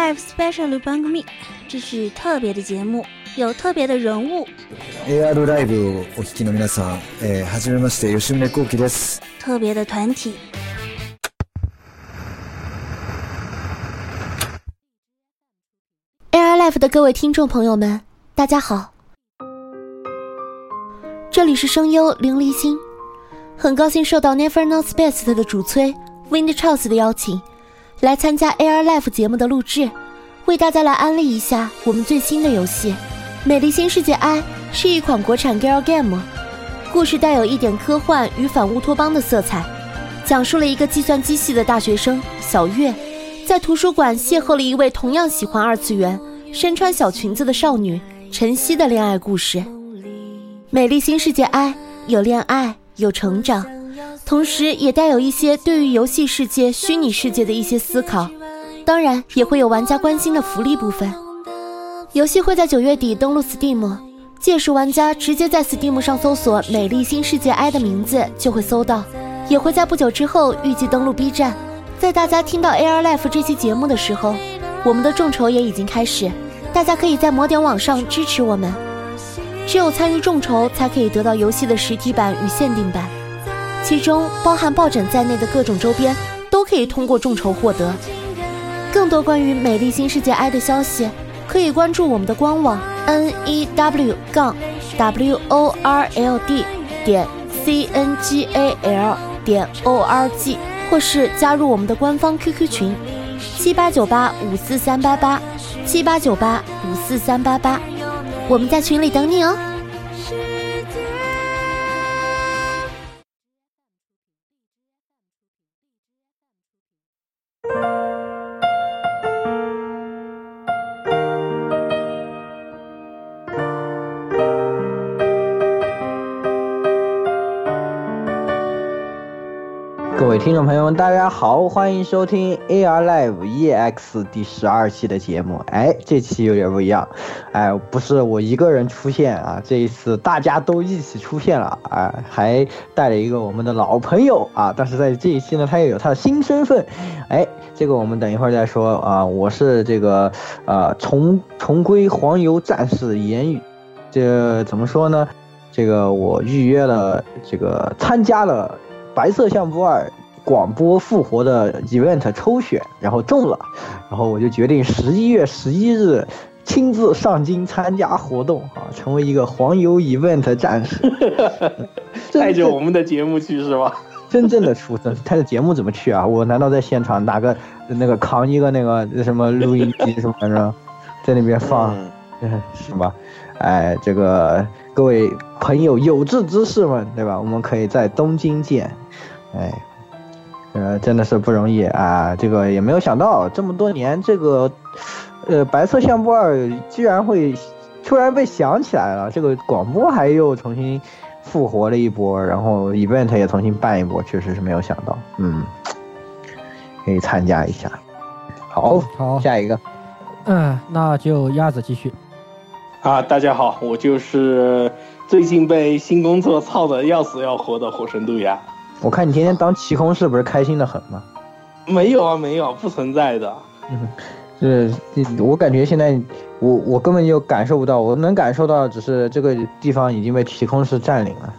Life Special Bang Me，这是特别的节目，有特别的人物。AR ライブをお聞きの皆さん、えー、はじめまして吉宗幸喜です。特别的团体。AR Life 的各位听众朋友们，大家好，这里是声优林离心，很高兴受到 Never Know Best 的主催 Wind Charles 的邀请。来参加 AR Life 节目的录制， 为大家来安利一下我们最新的游戏《美丽新世界 I》是一款国产 Girl Game，故事带有一点科幻与反乌托邦的色彩，讲述了一个计算机系的大学生小月，在图书馆邂逅了一位同样喜欢二次元、身穿小裙子的少女晨曦的恋爱故事。《美丽新世界 I》有恋爱，有成长。同时，也带有一些对于游戏世界、虚拟世界的一些思考，当然也会有玩家关心的福利部分。游戏会在九月底登陆 Steam，届时玩家直接在 Steam 上搜索“美丽新世界 I” 的名字就会搜到，也会在不久之后预计登陆 B 站。在大家听到 AR Life 这期节目的时候，我们的众筹也已经开始，大家可以在魔点网上支持我们。只有参与众筹，才可以得到游戏的实体版与限定版。其中包含抱枕在内的各种周边，都可以通过众筹获得。更多关于《美丽新世界 I》的消息，可以关注我们的官网 n e w 杠 w o r l d 点 c n g a l 点 o r g，或是加入我们的官方 QQ 群七八九八五四三八八七八九八五四三八八，我们在群里等你哦。听众朋友们，大家好，欢迎收听 AR Live EX 第十二期的节目。哎，这期有点不一样，哎，不是我一个人出现啊，这一次大家都一起出现了啊，还带了一个我们的老朋友啊。但是在这一期呢，他又有他的新身份。哎，这个我们等一会儿再说啊。我是这个呃重重归黄油战士言语，这怎么说呢？这个我预约了，这个参加了白色相簿二。广播复活的 event 抽选，然后中了，然后我就决定十一月十一日亲自上京参加活动啊，成为一个黄油 event 战士，带着我们的节目去是吧？真正的出征，带着节目怎么去啊？我难道在现场拿个那个扛一个那个什么录音机什么反正 在那边放，是吧？哎，这个各位朋友有志之士们，对吧？我们可以在东京见，哎。呃，真的是不容易啊！这个也没有想到，这么多年，这个，呃，白色相簿二居然会突然被想起来了。这个广播还又重新复活了一波，然后 event 也重新办一波，确实是没有想到。嗯，可以参加一下。好，好，下一个。嗯，那就鸭子继续。啊，大家好，我就是最近被新工作操的要死要活的火神杜鸦。我看你天天当奇空是不是开心的很吗？没有啊，没有，不存在的。嗯，是，我感觉现在我我根本就感受不到，我能感受到只是这个地方已经被奇空室占领了。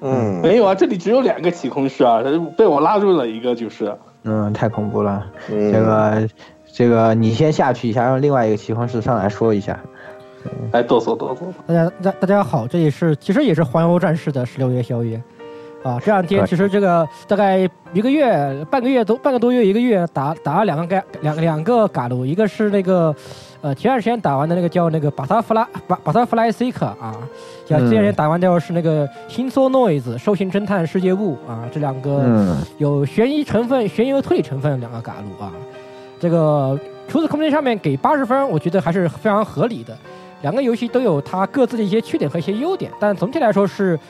嗯，没有啊，这里只有两个起空室啊，被我拉入了一个就是。嗯，太恐怖了。这个这个，你先下去一下，让另外一个起空室上来说一下。来，哆嗦哆嗦。大家大大家好，这里是其实也是环游战士的十六夜宵夜。啊，这两天其实这个大概一个月、半个月多、半个多月、一个月打打了两个盖两两个嘎鲁，一个是那个，呃，前段时间打完的那个叫那个巴塔弗拉巴巴塔弗莱 seeker 啊，像这两天打完掉是那个新 so noise 兽性侦探世界部啊，这两个有悬疑成分、悬疑和推理成分两个嘎鲁啊，这个除此空间上面给八十分，我觉得还是非常合理的。两个游戏都有它各自的一些缺点和一些优点，但总体来说是。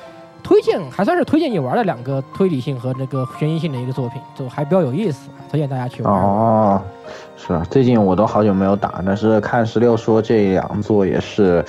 推荐还算是推荐你玩的两个推理性和那个悬疑性的一个作品，就还比较有意思，推荐大家去玩。哦，是啊，最近我都好久没有打，但是看十六说这两座也是，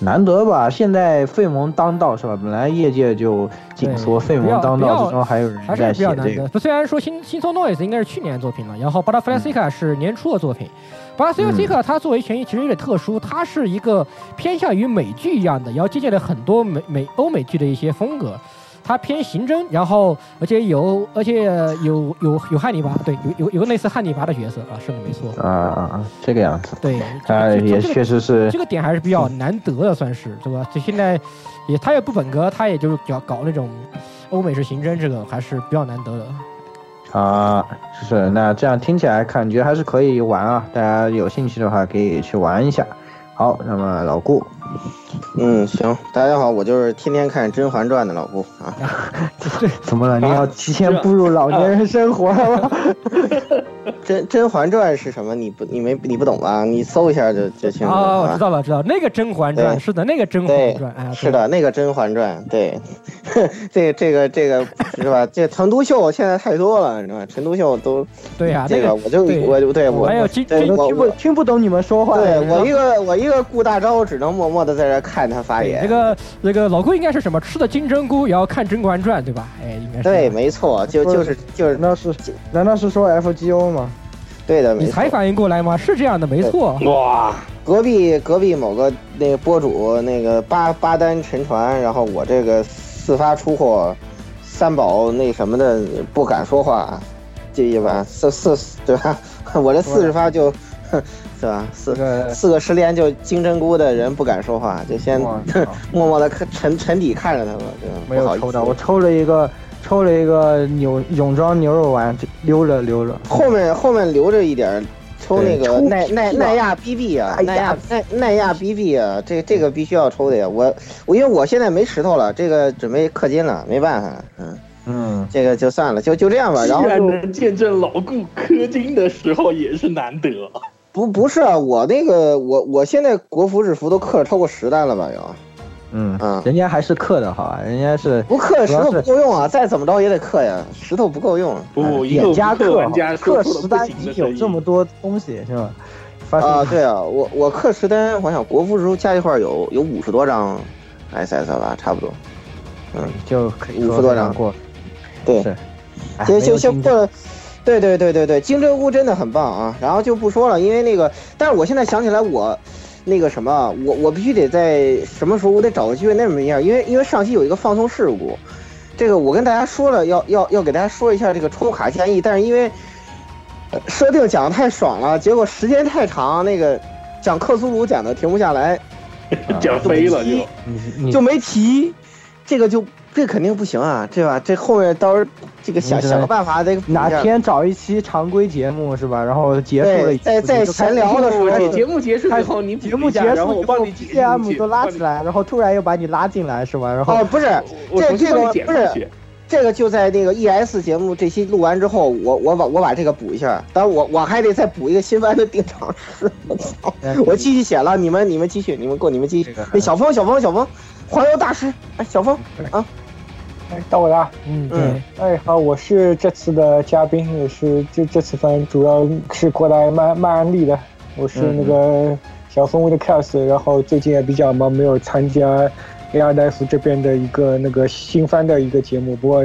难得吧？现在费蒙当道是吧？本来业界就紧缩，对费蒙当道之中还有人在写这个。。虽然说新新 Noise 应该是去年的作品了，然后巴拉弗莱西卡是年初的作品。巴拉弗莱西卡它作为悬疑其实有点特殊，它是一个偏向于美剧一样的，然后借鉴了很多美美欧美剧的一些风格。它偏刑侦，然后而且有而且有有有汉尼拔，对，有有有个类似汉尼拔的角色啊，是的没错，啊啊啊！这个样子，对，啊，也确实是这个点还是比较难得的，算是对吧？就现在也他也不本格，他也就是搞搞那种欧美式刑侦，这个还是比较难得的。啊，是那这样听起来感觉还是可以玩啊，大家有兴趣的话可以去玩一下。好，那么老顾，嗯，行，大家好，我就是天天看《甄嬛传》的老顾啊。怎么了？你要提前步入老年人生活了吗？甄甄嬛传是什么？你不你没你不懂吧？你搜一下就就清楚了。哦，我啊知道了，知道那个《甄嬛传》是的，那个《甄嬛传》哎，是的，那个《甄嬛传》对，这个这个这个是吧？这成都秀现在太多了，你知道吧？陈独秀都对呀，这个那个我就对我对我还有金对金我听不听不懂你们说话。对我一个我一个顾大招，只能默默的在这看他发言。对这个这个老顾应该是什么？吃的金针菇也要看《甄嬛传》，对吧？哎，应该是对，没错，就就是就是难道是难道是说 FGO 吗？对的，没你才。反应过来吗？是这样的，没错。哇，隔壁隔壁某个那个播主那个八八单沉船，然后我这个四发出货，三宝那什么的不敢说话，这一把四四对吧？我这四十发就，哼 是吧？四个四个十连就金针菇的人不敢说话，就先哇 默默的看沉沉底看着他们，对吧？没不好意思有抽到，我抽了一个抽了一个牛泳装牛肉丸，就溜了溜了。后面后面留着一点儿，抽那个耐耐耐亚 BB 啊，耐亚耐耐亚 BB 啊，这这个必须要抽的呀。我我因为我现在没石头了，这个准备氪金了，没办法，嗯，嗯，这个就算了，就就这样吧。既然然后就能见证老顾氪金的时候，也是难得。不不是啊，我那个我我现在国服日服都氪超过十单了吧？有，嗯嗯人家还是刻的好啊，人家是不刻石头不够用啊，再怎么着也得刻呀，石头不够用。不，哎一个眼加氪氪玩家说氪出了不十单已经行的声音。有这么多东西是吧？发啊，对啊，我我氪十单，我想国服时候加一块儿有有五十多张 SS 吧，差不多。嗯，就可以50说多张过，对，是，哎就就没有竞争就过，对对对对对，金针菇真的很棒啊。然后就不说了，因为那个，但是我现在想起来我。那个什么，我我必须得在什么时候我得找个机会那么一下，因为因为上期有一个放松事故，这个我跟大家说了，要要要给大家说一下这个抽卡建议，但是因为呃设定讲的太爽了，结果时间太长，那个讲克苏鲁讲的停不下来，讲飞了就。就没提，这个就这肯定不行啊，对吧？这后面到时候这个想想个办法得哪天找一期常规节目是吧？然后结束了在在闲聊的时候节目结束以后，你节目结束然后我以后帮你解，BGM 都拉起来，然后突然又把你拉进来是吧？然后哦，不是，我这这个不是。这个就在那个 ES 节目这期录完之后，我我把我把这个补一下，当然我我还得再补一个新番的定场诗，我操！我继续写了，你们你们继续，你们过你们继续这个。那小峰小峰小峰，环游大师，哎，小峰啊，哎，到我了。嗯，嗯对，哎，好，我是这次的嘉宾，也是这这次反正主要是过来卖卖安利的。我是那个小风味的 cast，然后最近也比较忙，没有参加 AR Life 这边的一个那个新番的一个节目。不过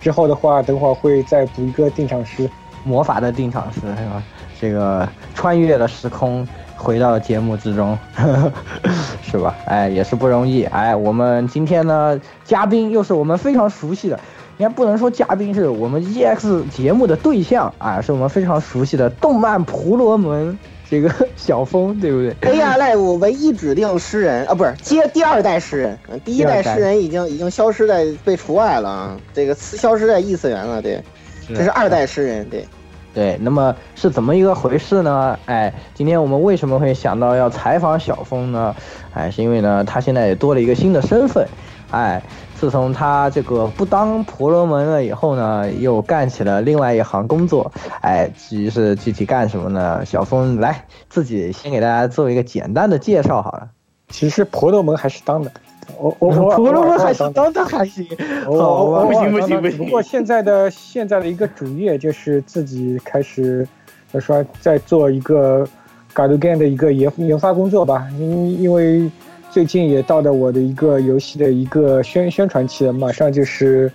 之后的话，等会儿会再补一个定场诗。魔法的定场诗是吧？这个穿越了时空，回到节目之中，是吧？哎，也是不容易。哎，我们今天呢，嘉宾又是我们非常熟悉的，应该不能说嘉宾是我们 EX 节目的对象啊，是我们非常熟悉的动漫婆罗门这个小峰，对不对？AR Live 唯一指定诗人啊，不是接第二代诗人，嗯第一代诗人已经已经消失在被除外了啊，这个次消失在异次元了，对，这是二代诗人，对，对，那么是怎么一个回事呢？哎，今天我们为什么会想到要采访小峰呢？哎，是因为呢，他现在也多了一个新的身份。哎，自从他这个不当婆罗门了以后呢，又干起了另外一行工作。哎，至于是具体干什么呢？小峰来自己先给大家做一个简单的介绍好了。其实婆罗门还是当的，我我我婆罗门还行当当 还行。我好我我不行不行不行不过现在的现在的一个主业就是自己开始，呃说在做一个 g a r d g a n 的一个研研发工作吧。因因为最近也到了我的一个游戏的一个宣宣传期了，马上就是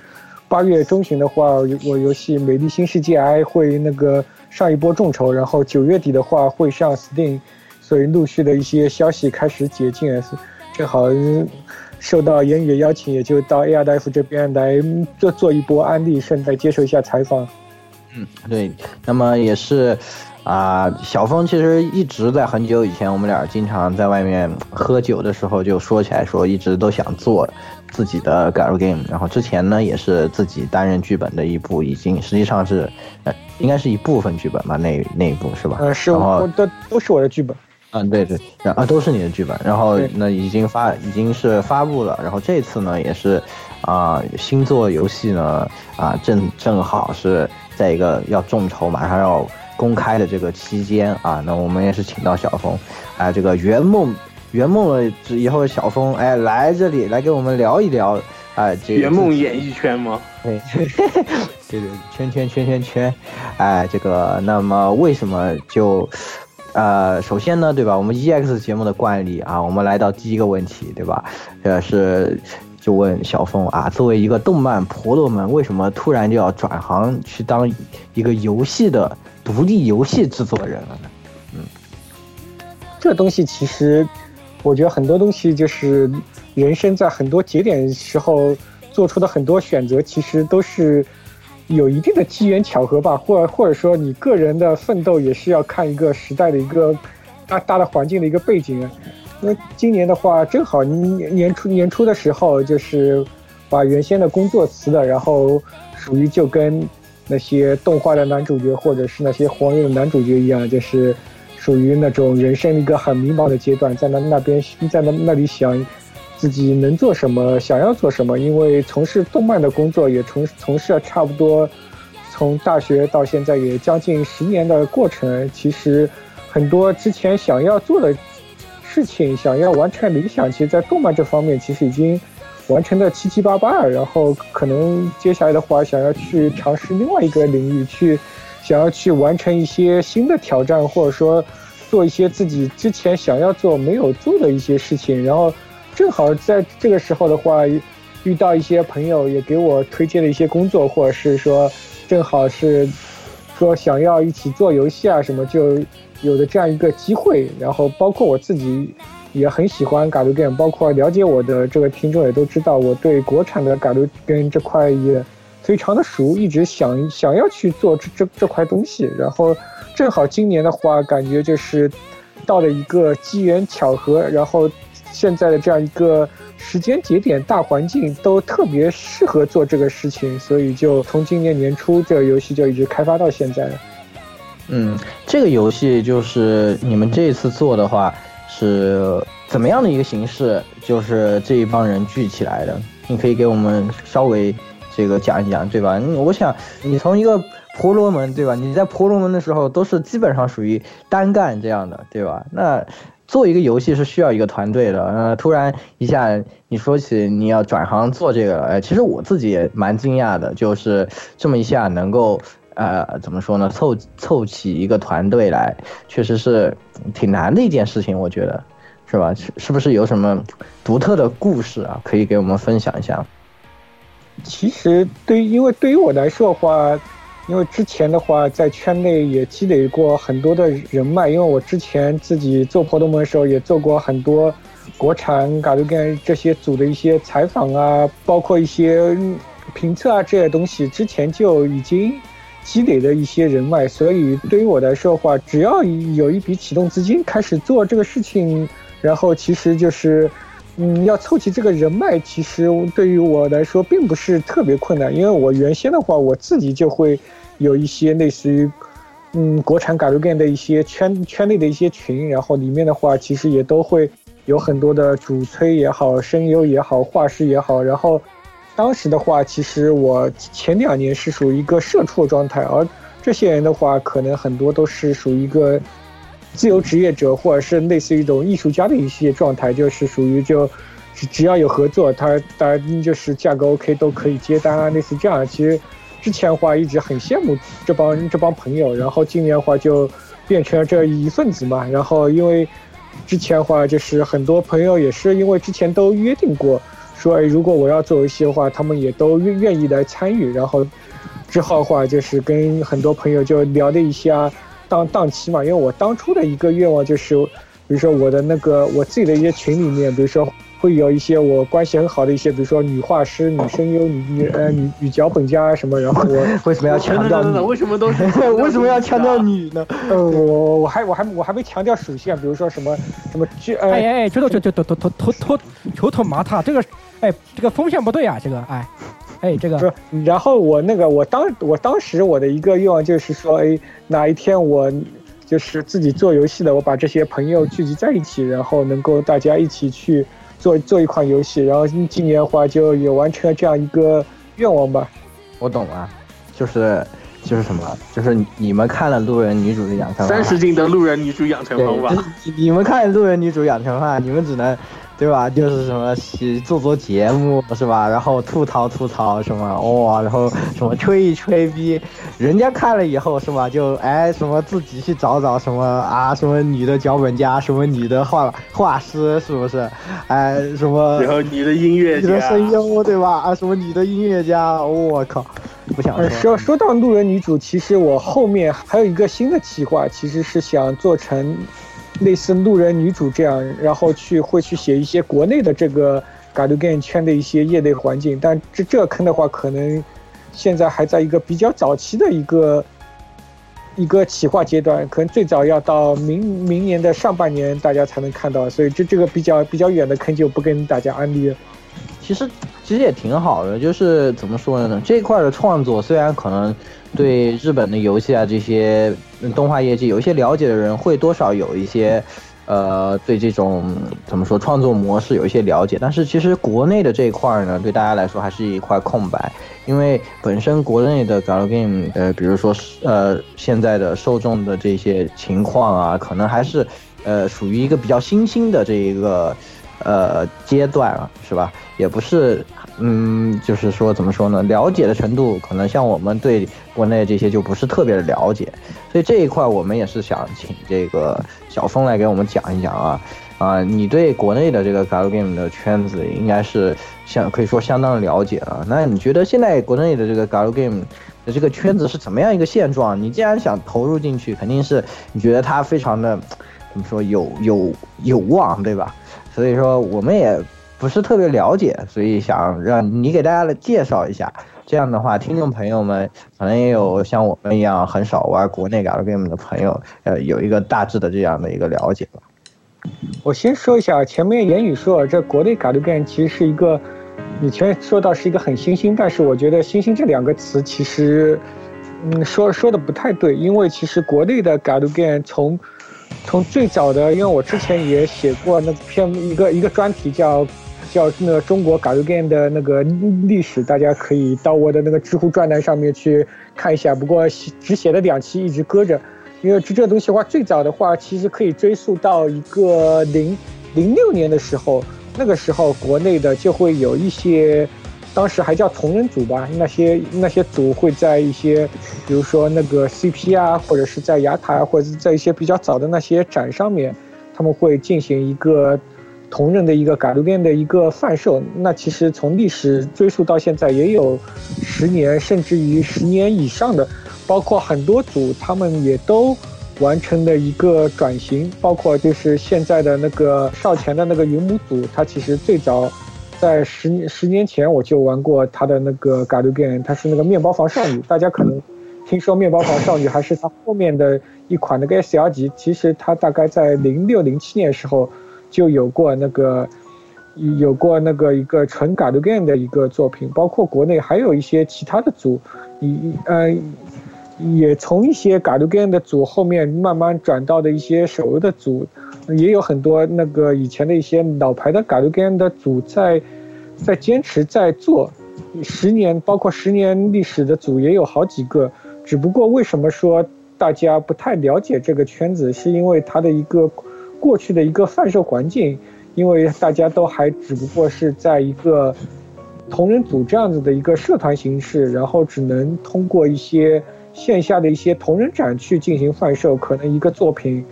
八月中旬的话，我游戏《美丽新世界 I》会那个上一波众筹，然后九月底的话会上 Steam，所以陆续的一些消息开始解禁，正好受到言语的邀请，也就到 AR 大夫这边来做做一波安利，顺带接受一下采访。嗯，对，那么也是。啊，小峰其实一直在很久以前，我们俩经常在外面喝酒的时候就说起来，说一直都想做自己的 gal game。然后之前呢，也是自己担任剧本的一部，已经实际上是，呃，应该是一部分剧本吧，那那一部是吧？嗯，是，都都是我的剧本。嗯，对对，然啊都是你的剧本。然后那已经发，已经是发布了。然后这次呢，也是，啊，新作游戏呢，啊，正正好是在一个要众筹，马上要。公开的这个期间啊，那我们也是请到小峰，啊，这个圆梦圆梦了以后，小峰哎来这里来给我们聊一聊，哎，这圆梦演艺圈吗？对，对对，圈圈圈圈圈，哎，这个那么为什么就，呃，首先呢，对吧？我们 EX 节目的惯例啊，我们来到第一个问题，对吧？呃，是就问小峰啊，作为一个动漫婆罗门，为什么突然就要转行去当一个游戏的？独立游戏制作人了呢，嗯，这东西其实，我觉得很多东西就是人生在很多节点时候做出的很多选择，其实都是有一定的机缘巧合吧，或或者说你个人的奋斗也是要看一个时代的一个大大的环境的一个背景。那今年的话，正好年年初年初的时候，就是把原先的工作辞了，然后属于就跟。那些动画的男主角，或者是那些黄油的男主角一样，就是属于那种人生一个很迷茫的阶段，在那那边在那那里想自己能做什么，想要做什么。因为从事动漫的工作也从从事了差不多，从大学到现在也将近十年的过程。其实很多之前想要做的事情，想要完成理想，其实，在动漫这方面，其实已经。完成的七七八八了，然后可能接下来的话，想要去尝试另外一个领域，去想要去完成一些新的挑战，或者说做一些自己之前想要做没有做的一些事情。然后正好在这个时候的话，遇到一些朋友也给我推荐了一些工作，或者是说正好是说想要一起做游戏啊什么，就有的这样一个机会。然后包括我自己。也很喜欢嘎鲁根包括了解我的这个听众也都知道，我对国产的嘎鲁根这块也非常的熟，一直想想要去做这这这块东西。然后正好今年的话，感觉就是到了一个机缘巧合，然后现在的这样一个时间节点、大环境都特别适合做这个事情，所以就从今年年初这个游戏就一直开发到现在了。嗯，这个游戏就是你们这次做的话。是怎么样的一个形式？就是这一帮人聚起来的，你可以给我们稍微这个讲一讲，对吧？我想你从一个婆罗门，对吧？你在婆罗门的时候都是基本上属于单干这样的，对吧？那做一个游戏是需要一个团队的。呃，突然一下你说起你要转行做这个，哎，其实我自己也蛮惊讶的，就是这么一下能够。呃，怎么说呢？凑凑起一个团队来，确实是挺难的一件事情，我觉得，是吧？是是不是有什么独特的故事啊？可以给我们分享一下？其实，对于，因为对于我来说的话，因为之前的话在圈内也积累过很多的人脉，因为我之前自己做活动的时候也做过很多国产嘎鲁根这些组的一些采访啊，包括一些评测啊这些东西，之前就已经。积累的一些人脉，所以对于我来说的话，只要有一笔启动资金开始做这个事情，然后其实就是，嗯，要凑齐这个人脉，其实对于我来说并不是特别困难，因为我原先的话，我自己就会有一些类似于，嗯，国产改 a 店的一些圈圈内的一些群，然后里面的话，其实也都会有很多的主催也好，声优也好，画师也好，然后。当时的话，其实我前两年是属于一个社畜状态，而这些人的话，可能很多都是属于一个自由职业者，或者是类似于一种艺术家的一些状态，就是属于就只只要有合作，他当然就是价格 OK 都可以接单啊，类似这样。其实之前的话一直很羡慕这帮这帮朋友，然后今年的话就变成了这一份子嘛。然后因为之前的话，就是很多朋友也是因为之前都约定过，说哎，如果我要做游戏的话，他们也都愿愿意来参与。然后之后的话，就是跟很多朋友就聊了一下档档期嘛。因为我当初的一个愿望就是，比如说我的那个我自己的一些群里面，比如说。会有一些我关系很好的一些，比如说女画师、女声优、女呃女女脚本家什么。然后我 为什么要强调呢？为什么都是 为什么要强调女呢？呃，我我还我还我还没强调属性，比如说什么什么这哎哎，这这这这这这这这球头麻塔，这个哎这个风向不对啊，这个哎哎这个不。然后我那个我当我当时我的一个愿望就是说，哎哪一天我就是自己做游戏的，我把这些朋友聚集在一起，然后能够大家一起去。做做一款游戏，然后今年的话就也完成了这样一个愿望吧。我懂了，就是就是什么，就是你们看了路人女主的养成三十斤的路人女主养成方法。你们看路人女主养成法，你们只能。对吧？就是什么做做节目是吧？然后吐槽吐槽什么哇，然后什么吹一吹逼，人家看了以后是吧？就哎什么自己去找找什么啊什么女的脚本家，什么女的画画师是不是？哎什么？然后女的音乐家，女的声优对吧？啊什么女的音乐家？我靠，不想说。说说到路人女主，其实我后面还有一个新的计划，其实是想做成。类似路人女主这样，然后去会去写一些国内的这个 Galgame 圈的一些业内环境，但这这坑的话，可能现在还在一个比较早期的一个一个企划阶段，可能最早要到明明年的上半年大家才能看到，所以这这个比较比较远的坑就不跟大家安利了。其实其实也挺好的，就是怎么说呢？这一块的创作虽然可能对日本的游戏啊这些动画业界有一些了解的人，会多少有一些，呃，对这种怎么说创作模式有一些了解，但是其实国内的这一块呢，对大家来说还是一块空白，因为本身国内的 galgame，呃，比如说呃现在的受众的这些情况啊，可能还是呃属于一个比较新兴的这一个。呃，阶段啊，是吧？也不是，嗯，就是说怎么说呢？了解的程度可能像我们对国内这些就不是特别的了解，所以这一块我们也是想请这个小峰来给我们讲一讲啊啊！你对国内的这个 galgame 的圈子应该是相可以说相当了解了。那你觉得现在国内的这个 galgame 的这个圈子是怎么样一个现状？你既然想投入进去，肯定是你觉得它非常的怎么说有有有望，对吧？所以说我们也不是特别了解，所以想让你给大家来介绍一下。这样的话，听众朋友们可能也有像我们一样很少玩国内 galgame 的朋友，呃，有一个大致的这样的一个了解吧。我先说一下，前面言语说这国内 galgame 其实是一个，你前面说到是一个很新兴，但是我觉得“新兴”这两个词其实，嗯，说说的不太对，因为其实国内的 galgame 从从最早的，因为我之前也写过那篇一个一个专题，叫叫那个中国 g a g a m 的那个历史，大家可以到我的那个知乎专栏上面去看一下。不过只写了两期，一直搁着，因为这这东西的话，最早的话其实可以追溯到一个零零六年的时候，那个时候国内的就会有一些。当时还叫同人组吧，那些那些组会在一些，比如说那个 CP 啊，或者是在雅塔，或者是在一些比较早的那些展上面，他们会进行一个同人的一个改路店的一个贩售。那其实从历史追溯到现在也有十年，甚至于十年以上的，包括很多组他们也都完成了一个转型，包括就是现在的那个少前的那个云母组，他其实最早。在十年十年前，我就玩过他的那个《嘎鲁 game》，他是那个面包房少女。大家可能听说面包房少女还是他后面的一款那个 S R 级，其实他大概在零六零七年时候就有过那个有过那个一个纯《嘎鲁 game》的一个作品。包括国内还有一些其他的组，一呃也从一些《嘎鲁 game》的组后面慢慢转到的一些手游的组。也有很多那个以前的一些老牌的 galgame 的组在，在坚持在做，十年包括十年历史的组也有好几个，只不过为什么说大家不太了解这个圈子，是因为它的一个过去的一个贩售环境，因为大家都还只不过是在一个同人组这样子的一个社团形式，然后只能通过一些线下的一些同人展去进行贩售，可能一个作品。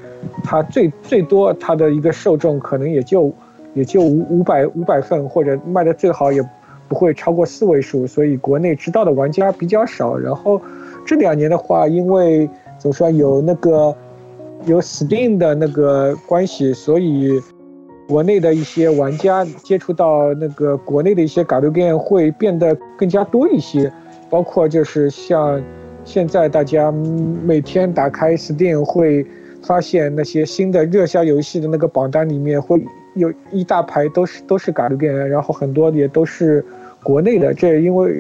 它最最多它的一个受众可能也就也就五五百五百份，或者卖的最好也不会超过四位数，所以国内知道的玩家比较少。然后这两年的话，因为怎么说有那个有 Steam 的那个关系，所以国内的一些玩家接触到那个国内的一些 Galgame 会变得更加多一些，包括就是像现在大家每天打开 Steam 会发现那些新的热销游戏的那个榜单里面会有一大排都是都是 Galgame，然后很多也都是国内的，这因为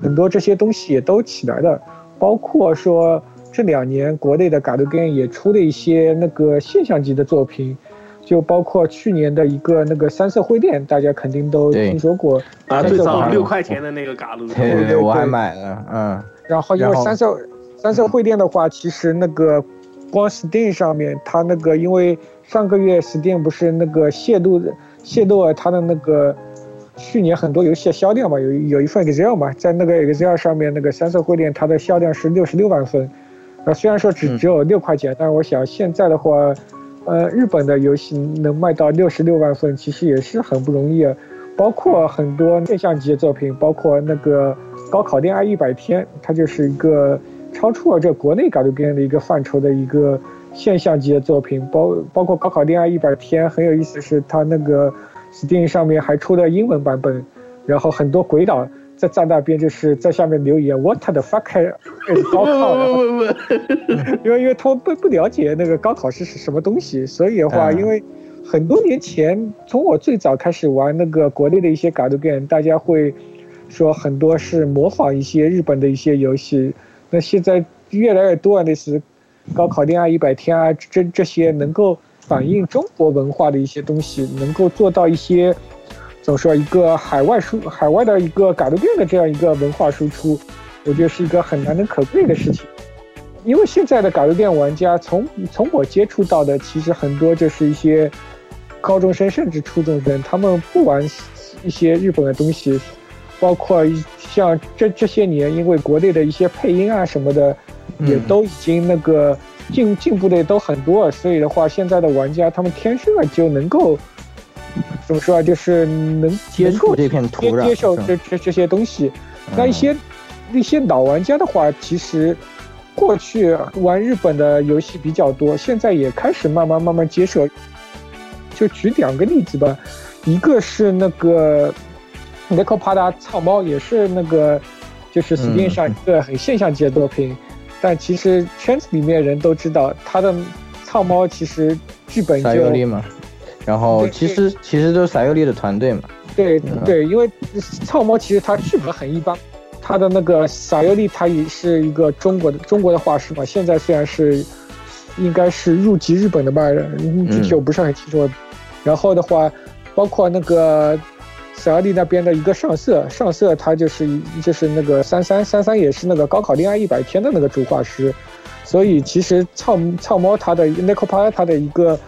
很多这些东西也都起来了，包括说。这两年国内的 Galgame 也出了一些那个现象级的作品，就包括去年的一个那个三色会店，大家肯定都听说过啊，最早六块钱的那个对对对，我还买了，嗯。然后因为三色三色会店的话，其实那个光 Steam 上面，它那个因为上个月 Steam 不是那个泄露泄露了它的那个去年很多游戏的销量嘛，有有一份 Excel 嘛，在那个 Excel 上面，那个三色会店它的销量是六十六万份。啊，虽然说只只有六块钱，但是我想现在的话，呃，日本的游戏能卖到六十六万份，其实也是很不容易。啊包括很多现象级的作品，包括那个高考恋爱一百天，它就是一个超出了这国内搞的这样的一个范畴的一个现象级的作品。包包括高考恋爱一百天很有意思，是它那个 Steam 上面还出了英文版本，然后很多鬼岛。在在那边就是在下面留言，What the fuck is 高考？因为因为他们不不了解那个高考是是什么东西，所以的话，因为很多年前从我最早开始玩那个国内的一些 Galgame，大家会说很多是模仿一些日本的一些游戏。那现在越来越多啊类似高考恋爱一百天啊，这这些能够反映中国文化的一些东西，能够做到一些。怎么说？一个海外输、海外的一个改革变的这样一个文化输出，我觉得是一个很难能可贵的事情。因为现在的改革变玩家，从从我接触到的，其实很多就是一些高中生甚至初中生，他们不玩一些日本的东西，包括像这这些年，因为国内的一些配音啊什么的，也都已经那个进进步的都很多，所以的话，现在的玩家他们天生啊就能够。怎么说啊？就是能接触这片土壤，接受这这这些东西。那一些那些老玩家的话，其实过去玩日本的游戏比较多，现在也开始慢慢慢慢接受。就举两个例子吧，一个是那个《n i c o p a d a 草猫，也是那个就是 Steam 上一个很现象级的作品，但其实圈子里面人都知道，它的草猫其实剧本就。然后其实其实都是撒尤利的团队嘛。对对，因为草猫其实它剧本很一般，它的那个撒尤利他也是一个中国的中国的画师嘛。现在虽然是应该是入籍日本的吧，具体我不是很清楚。然后的话，包括那个撒尤利那边的一个上色，上色他就是就是那个三三三三也是那个高考恋爱一百天的那个主画师，所以其实草草猫他的 n i c o p a 他的一个。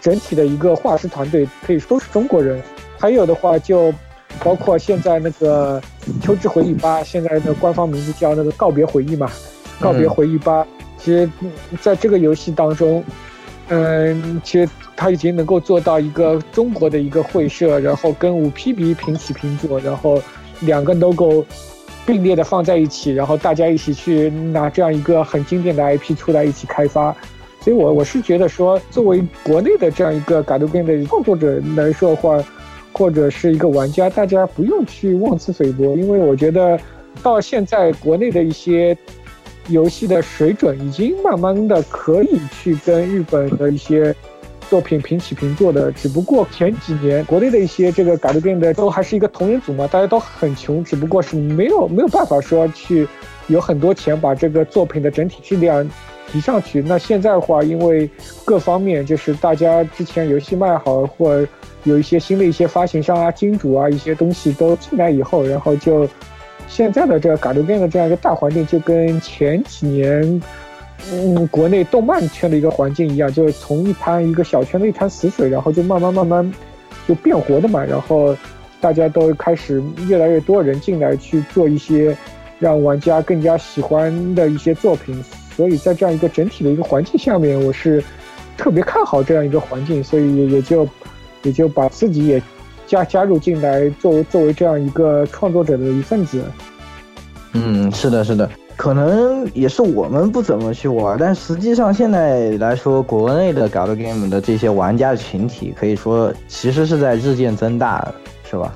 整体的一个画师团队可以说都是中国人，还有的话就包括现在那个《秋之回忆八》，现在的官方名字叫那个《告别回忆》嘛，《告别回忆八》。其实在这个游戏当中，嗯，其实他已经能够做到一个中国的一个会社，然后跟五 PB 平起平坐，然后两个 logo 并列的放在一起，然后大家一起去拿这样一个很经典的 IP 出来一起开发。所以，我我是觉得说，作为国内的这样一个 g a l a 的创作者来说的话，或者是一个玩家，大家不用去妄自菲薄，因为我觉得到现在国内的一些游戏的水准已经慢慢的可以去跟日本的一些作品平起平坐的。只不过前几年国内的一些这个改编的都还是一个同人组嘛，大家都很穷，只不过是没有没有办法说去有很多钱把这个作品的整体质量。提上去，那现在的话，因为各方面就是大家之前游戏卖好，或有一些新的一些发行商啊、金主啊一些东西都进来以后，然后就现在的这个嘎鲁变的这样一个大环境，就跟前几年嗯国内动漫圈的一个环境一样，就是从一滩一个小圈的一滩死水，然后就慢慢慢慢就变活的嘛，然后大家都开始越来越多人进来去做一些让玩家更加喜欢的一些作品。所以在这样一个整体的一个环境下面，我是特别看好这样一个环境，所以也也就也就把自己也加加入进来，作为作为这样一个创作者的一份子。嗯，是的，是的，可能也是我们不怎么去玩，但实际上现在来说，国内的 g a l Game 的这些玩家群体，可以说其实是在日渐增大，是吧？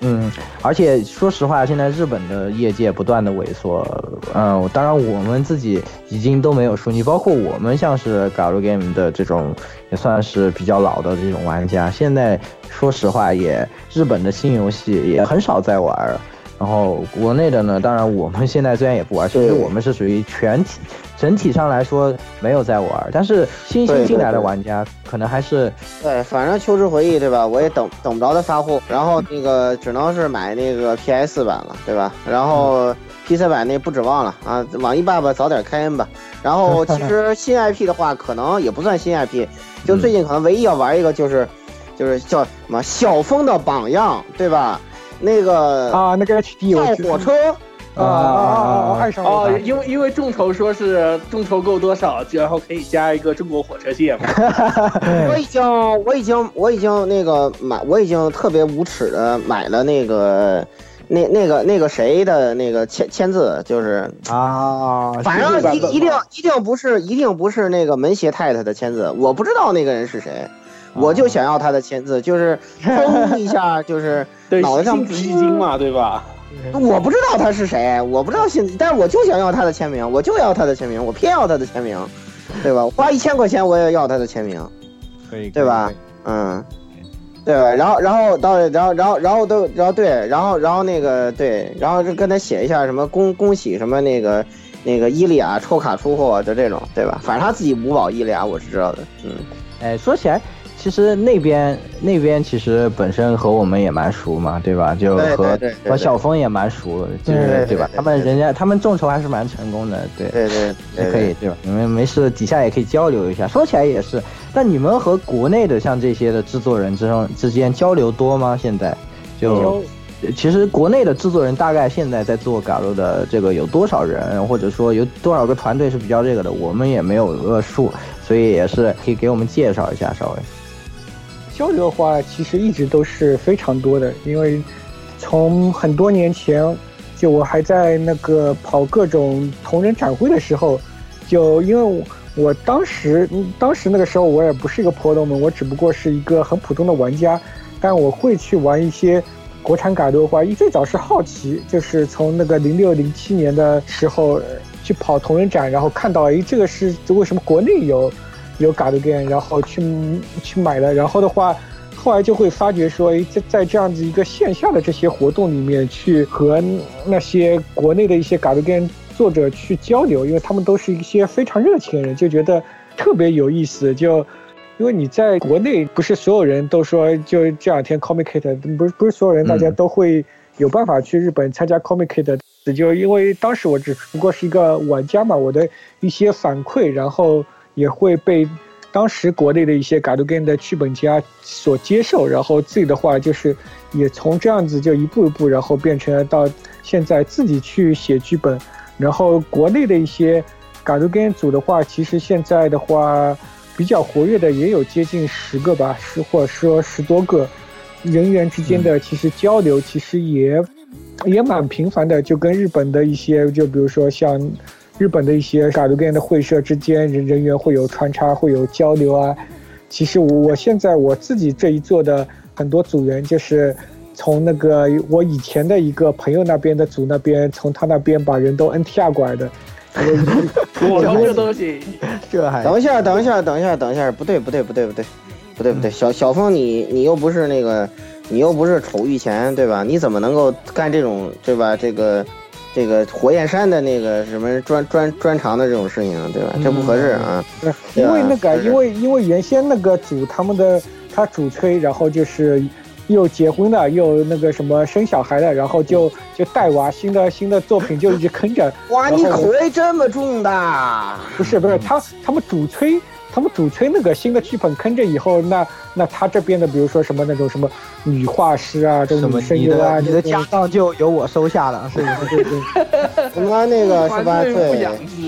嗯，而且说实话，现在日本的业界不断的萎缩，嗯，当然我们自己已经都没有数据包括我们像是 g a l Game 的这种，也算是比较老的这种玩家，现在说实话，也日本的新游戏也很少在玩。然后国内的呢，当然我们现在虽然也不玩，其实我们是属于全体整体上来说没有在玩，但是新兴进来的玩家可能还是对，反正秋之回忆对吧？我也等等不着它发货，然后那个只能是买那个 PS 版了，对吧？然后 PC 版那不指望了啊，网易爸爸早点开恩吧。然后其实新 IP 的话，可能也不算新 IP，就最近可能唯一要玩一个就是就是叫什么小峰的榜样，对吧？那个啊，那个 HD 造火车啊啊啊！爱上哦，因为因为众筹说是众筹够多少，然后可以加一个中国火车线嘛。我已经我已经我已经那个买，我已经特别无耻的买了那个那那个那个谁的那个签签字，就是啊，反正一一定一定不是一定不是那个门胁太太的签字，我不知道那个人是谁。我就想要他的签字，就是砰一下，就是 脑袋上子一惊嘛，对吧？我不知道他是谁，我不知道姓，但是我就想要他的签名，我就要他的签名，我偏要他的签名，对吧？花一千块钱我也要他的签名，可以，对吧？嗯，对吧？然后，然后到，然后，然后，然后都，然后对，然后，然后那个对，然后就跟他写一下什么恭恭喜什么那个那个伊利亚抽卡出货就这种，对吧？反正他自己五保伊利亚我是知道的，嗯，哎，说起来。其实那边那边其实本身和我们也蛮熟嘛，对吧？就和和小峰也蛮熟，就是对吧？他们人家他们众筹还是蛮成功的，对对对，也可以对吧？你们没事底下也可以交流一下。说起来也是，但你们和国内的像这些的制作人之中之间交流多吗？现在就其实国内的制作人大概现在在做嘎路的这个有多少人，或者说有多少个团队是比较这个的，我们也没有个数，所以也是可以给我们介绍一下稍微。交流的话，其实一直都是非常多的，因为从很多年前，就我还在那个跑各种同人展会的时候，就因为我当时当时那个时候我也不是一个婆罗门，我只不过是一个很普通的玩家，但我会去玩一些国产改的话，一最早是好奇，就是从那个零六零七年的时候去跑同人展，然后看到哎这个是为什么国内有。有嘎的店，然后去去买了，然后的话，后来就会发觉说，哎，在在这样子一个线下的这些活动里面，去和那些国内的一些嘎的店作者去交流，因为他们都是一些非常热情的人，就觉得特别有意思。就因为你在国内，不是所有人都说，就这两天 Comic Kit，不是不是所有人，大家都会有办法去日本参加 Comic Kit。就因为当时我只不过是一个玩家嘛，我的一些反馈，然后。也会被当时国内的一些 g a d game 的剧本家所接受，然后自己的话就是也从这样子就一步一步，然后变成了到现在自己去写剧本。然后国内的一些 g a d game 组的话，其实现在的话比较活跃的也有接近十个吧，十或者说十多个人员之间的其实交流其实也也蛮频繁的，就跟日本的一些就比如说像。日本的一些嘎鲁 game 的会社之间人人员会有穿插，会有交流啊。其实我现在我自己这一做的很多组员，就是从那个我以前的一个朋友那边的组那边，从他那边把人都 NTR 过来的。我这东西，这还等一下，等一下，等一下，等一下，不对，不对，不对，不对，不对，不对，小小峰，你你又不是那个，你又不是丑玉钱，对吧？你怎么能够干这种，对吧？这个。这个火焰山的那个什么专专专长的这种事情，对吧？这不合适啊。因为那个，因为因为原先那个组他们的他主催，然后就是又结婚了，又那个什么生小孩了，然后就就带娃，新的新的作品就一直坑着。哇，你口味这么重的？不是不是，他他们主催。他们主推那个新的剧本坑着以后，那那他这边的，比如说什么那种什么女画师啊，这种声优啊，你的家当就由我收下了，是不是？什么那个是吧？对，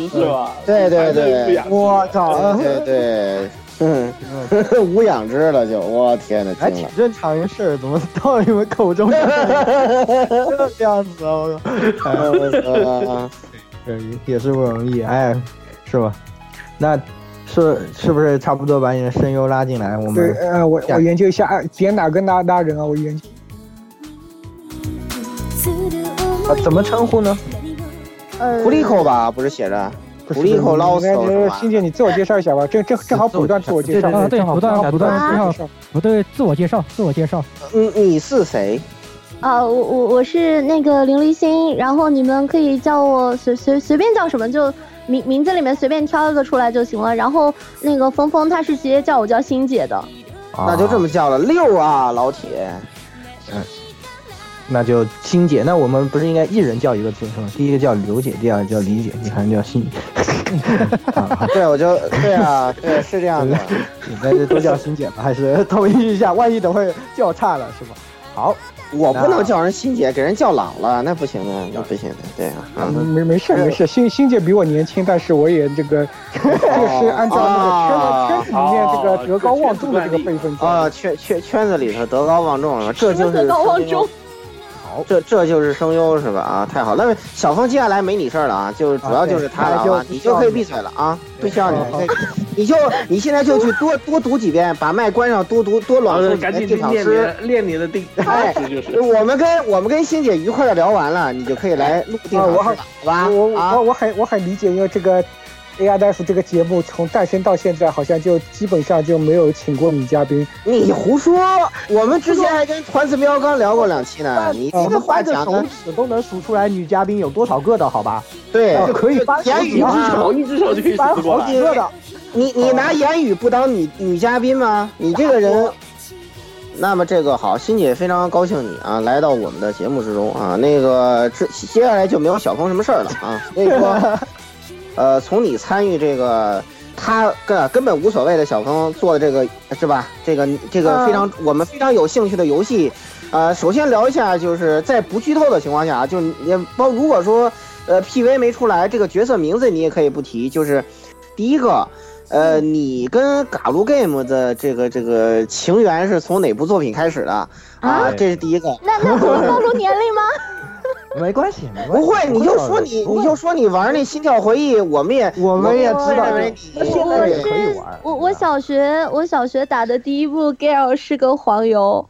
是吧？对对对，我操！对对，嗯，无养之了就，我天哪，还。挺正常一事儿，怎么到你们口中 这样子啊？我操！哎呃这也是不容易，哎，是吧？那是是不是差不多把你的声优拉进来？我对，们呃，我我研究一下，啊点哪个拉拉人啊？我研究。啊怎么称呼呢？呃，狐狸口吧，不是写着不是狐狸口捞死那是吧？欣姐，你自我介绍一下吧，正正正好补一段自我介绍。啊对正好补段补段自我介绍。不对，自我介绍，自我介绍。嗯，你是谁？啊，我我我是那个林立新，然后你们可以叫我随随随便叫什么，就名名字里面随便挑一个出来就行了。然后那个峰峰他是直接叫我叫欣姐的，那就这么叫了，六啊，老铁。嗯那就欣姐，那我们不是应该一人叫一个字是吗？第一个叫刘姐，第二个叫李姐，第三个叫欣。啊，对，我就对啊，对，是这样的。应该是都叫欣姐吧？还是 统一一下？万一等会叫差了是吧？好，我不能叫人欣姐，给人叫老了，那不行的，那不行的，对啊。啊没没事没事，欣欣姐比我年轻，但是我也这个，这个是按照那个圈子圈子里面这个德高望重的这个辈分啊，圈圈圈子里头德高望重了，这就是德高望重。好，这这就是声优是吧？啊，太好了。那小峰接下来没你事儿了啊，就主要就是他了啊，你就可以闭嘴了啊，不需要你，你就你现在就去多多读几遍，把麦关上，多读多朗诵几赶紧遍定场练诗。你练你的定哎场诗就是。我们跟我们跟欣姐愉快的聊完了，你就可以来录定场诗了，好吧？我啊我我很我很理解，因为这个 AI 大夫这个节目从诞生到现在，好像就基本上就没有请过女嘉宾。你胡说！我们之前还跟团子喵刚聊过两期呢，你这个话掰着手讲的，指都能数出来女嘉宾有多少个的，好吧？对，就可以翻言语一只，手一只手就可以翻数过来。好几个的。你你拿言语不当女女嘉宾吗？你这个人，那么这个好，欣姐非常高兴你啊来到我们的节目之中啊，那个这接下来就没有小峰什么事儿了啊，所以说，呃，从你参与这个。他根根本无所谓的小峰做的这个是吧？这个这个非常、我们非常有兴趣的游戏，呃，首先聊一下，就是在不剧透的情况下，就是也包如果说呃 PV 没出来，这个角色名字你也可以不提，就是第一个，呃，你跟嘎鲁 Game 的这个这个情缘是从哪部作品开始的啊？这是第一个。那那不能暴露年龄吗？没关系，没关系。不会，你就说你，你就说你玩那《心跳回忆》，我们也我们也知道现在也可以玩。我我小学我小学打的第一部 Gal 是个黄油，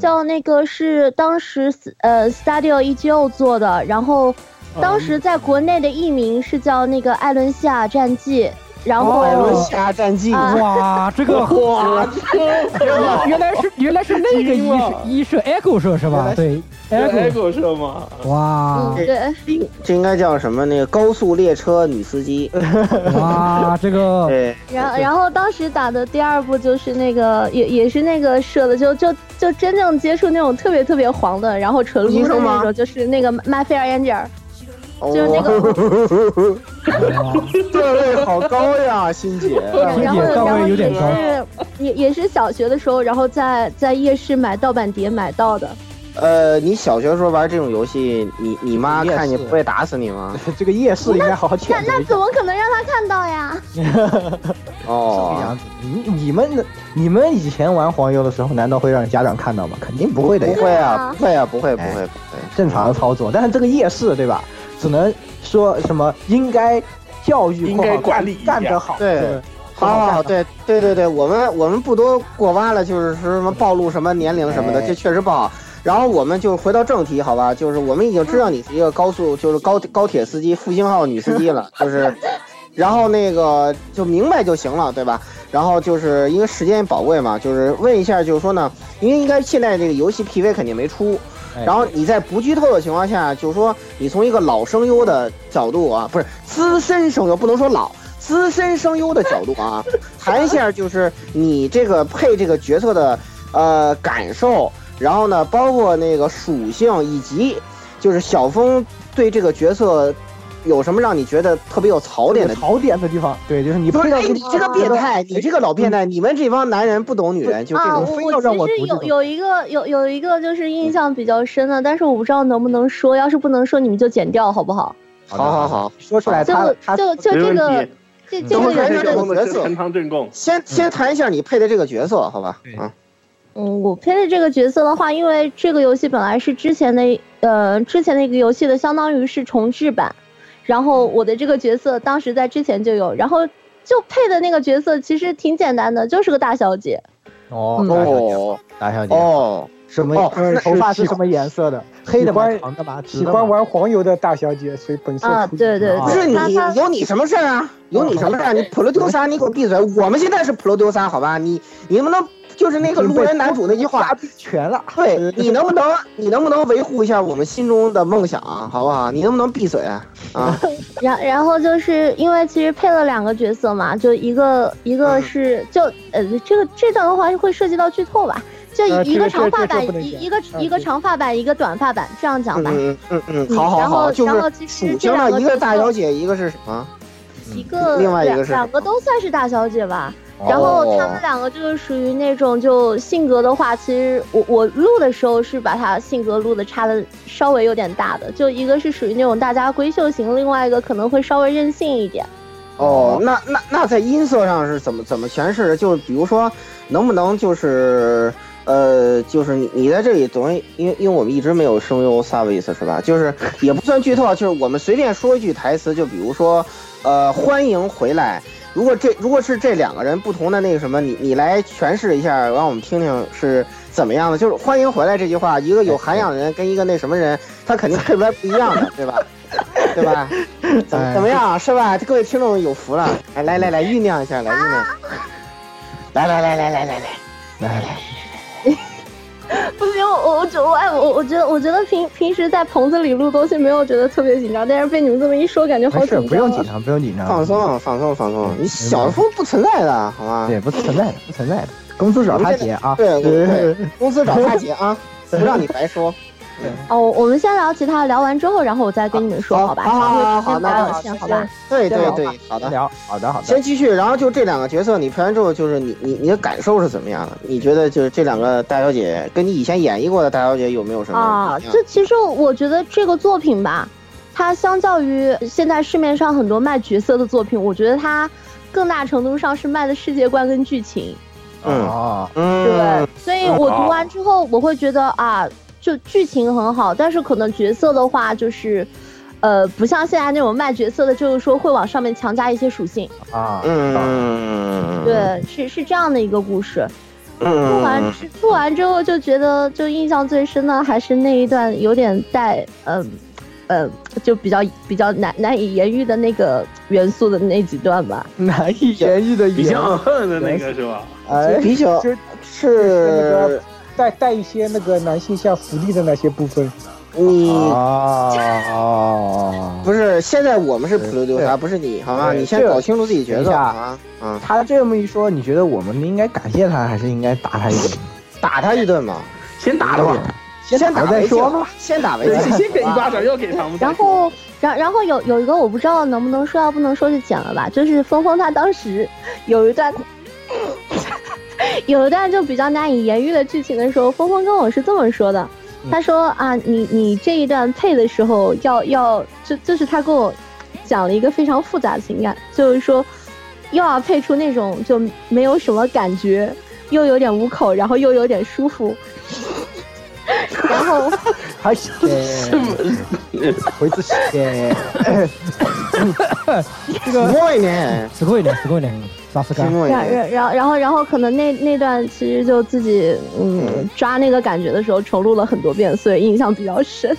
叫那个是当时呃 Studio EGO 做的，然后当时在国内的译名是叫那个《艾伦西亚战记》。然后，艾伦西亚战记，哇，这个 哇，原来是原来是那个一社一社 Echo 社是吧？对，Echo 社吗？哇，对，这应该叫什么？那个高速列车女司机。哇，这个 对。然然后当时打的第二部就是那个也也是那个社的，就就就真正接触那种特别特别黄的，然后纯撸的那种，就是那个 My Fair Angel。就是那个，段位好高呀，欣姐。然后段位有点高。是也也是小学的时候，然后在在夜市买盗版碟买到的。呃，你小学时候玩这种游戏，你你妈看你不会打死你吗？这个夜市应该好好那那怎么可能让他看到呀？哦，这个样子。你你们你们以前玩黄油的时候，难道会让家长看到吗？肯定不会的。不会啊，不会啊，不会不会不会，正常的操作。但是这个夜市对吧？只能说什么应该教育，应该管理干得好。对，好，对对对对，我们我们不多过挖了，就是说什么暴露什么年龄什么的，这确实不好。然后我们就回到正题，好吧？就是我们已经知道你是一个高速，就是高高铁司机，复兴号女司机了，就是，然后那个就明白就行了，对吧？然后就是因为时间宝贵嘛，就是问一下，就是说呢，因为应该现在这个游戏 PV 肯定没出。然后你在不剧透的情况下，就是说你从一个老声优的角度啊，不是资深声优，不能说老，资深声优的角度啊，谈一下就是你这个配这个角色的呃感受，然后呢，包括那个属性以及就是小峰对这个角色有什么让你觉得特别有槽点的槽点的地方？对，就是你不是哎你这个变态，你这个老变态，你们这帮男人不懂女人，就这啊，种非要让我其实有有一个有有一个就是印象比较深的，但是我不知道能不能说，要是不能说你们就剪掉好不好？好好好，说出来就他他就就这个这这等会个游戏的角色。先先谈一下你配的这个角色，好吧？啊，嗯，我配的这个角色的话，因为这个游戏本来是之前的呃之前的一个游戏的，相当于是重置版。然后我的这个角色当时在之前就有，然后就配的那个角色其实挺简单的，就是个大小姐。哦大小姐，哦，什么哦头发是是什么颜色的？黑的吗？喜欢长的吗？喜直的吗？欢玩黄油的大小姐，所以本色啊，出对对啊不是对，她你有你什么事儿啊？有你什么事儿啊？你普罗丢三，你给我闭嘴！我们现在是普罗丢三，好吧？你你能不能就是那个路人男主那句话全了。对你能不能你能不能维护一下我们心中的梦想，好不好？你能不能闭嘴啊？啊，然然后就是因为其实配了两个角色嘛，就一个一个嗯是就呃这个这段的话会涉及到剧透吧，就一个长发版一一个嗯一个长发版一个短发版这样讲吧，嗯嗯嗯，嗯好好好，然后就是然后其实属性的一个大小姐，一个是什么？一个另外一个是两两个都算是大小姐吧。哦然后他们两个就是属于那种就性格的话，其实我我录的时候是把他性格录的差的稍微有点大的，就一个是属于那种大家闺秀型，另外一个可能会稍微任性一点。哦，那那那在音色上是怎么怎么诠释的？就比如说，能不能就是呃，就是你你在这里总因为因为我们一直没有声优 service 是吧？就是也不算剧透，啊，就是我们随便说一句台词，就比如说呃，欢迎回来。如果这如果是这两个人不同的那个什么，你你来诠释一下，让我们听听是怎么样的？就是欢迎回来这句话，一个有涵养的人跟一个那什么人，他肯定配出来不一样的，对吧？对吧？怎么怎么样？是吧？各位听众有福了，来来来来酝酿一下，来酝酿。来来来来来来来来来，不行，我我觉我哎我我觉得我觉得平平时在棚子里录东西没有觉得特别紧张，但是被你们这么一说，感觉好没事，紧张。不用紧。张，不用紧张。放松放松放松，你小时候不存在的，好吗？对，不存在的，不存在的。公司找他结啊。对对对，公司找他结啊，不让你白说。哦，我们先聊其他，聊完之后，然后我再跟你们说，好吧？好好好好，好有限，好吧？对对对，好的。聊，好的好的。先继续，然后就这两个角色，你拍完之后，就是你你你的感受是怎么样的？你觉得就是这两个大小姐跟你以前演绎过的大小姐有没有什么啊不一，样这其实我觉得这个作品吧，它相较于现在市面上很多卖角色的作品，我觉得它更大程度上是卖的世界观跟剧情。嗯啊，嗯，对，所以我读完之后，我会觉得啊，就剧情很好，但是可能角色的话，就是，呃，不像现在那种卖角色的，就是说会往上面强加一些属性。啊，嗯，对，是是这样的一个故事。录完嗯，之录完之后就觉得，就印象最深的还是那一段有点带，嗯、呃，就比较比较难难以言喻的那个元素的那几段吧。难以言喻的比言较恨的那个是吧？哎，比较是带带一些那个男性像福利的那些部分。你哦，不是现在我们是普罗丢萨，不是你，好吗？你先搞清楚自己角色啊，嗯，他这么一说，你觉得我们应该感谢他，还是应该打他一顿？打他一顿嘛，先打了吧，先打再说吧，先打为对，敬，先给一巴掌，又给他们。然后，然然后有有一个我不知道能不能说，要不能说就剪了吧。就是峰峰他当时有一段，有一段就比较难以言喻的剧情的时候，峰峰跟我是这么说的，他说啊，你你这一段配的时候要要就就是他跟我讲了一个非常复杂的情感，就是说又要配出那种就没有什么感觉，又有点无口，然后又有点舒服，然后。还是回自己。这个多一点，すごいね、すごいね。さすが。多 一然点，然然后然后然后可能那那段其实就自己嗯抓那个感觉的时候重录了很多遍，所以印象比较深。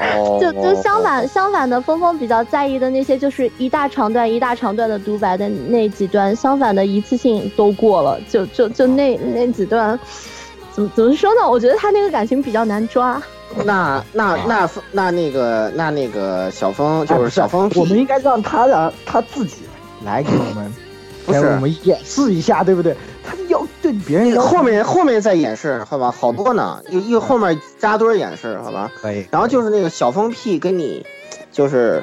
哦 就就相反相反的，峰峰比较在意的那些就是一大长段一大长段的独白的那几段，相反的一次性都过了，就就就那那几段，怎么怎么说呢？我觉得他那个感情比较难抓。那那那那那个那那个小峰就是小峰屁，我们应该让他让他自己来给我们，不是我们演示一下，对不对？他要对别人要后面后面再演示，好吧？好多呢，又又后面扎堆演示，好吧？可以。然后就是那个小疯屁跟你，就是，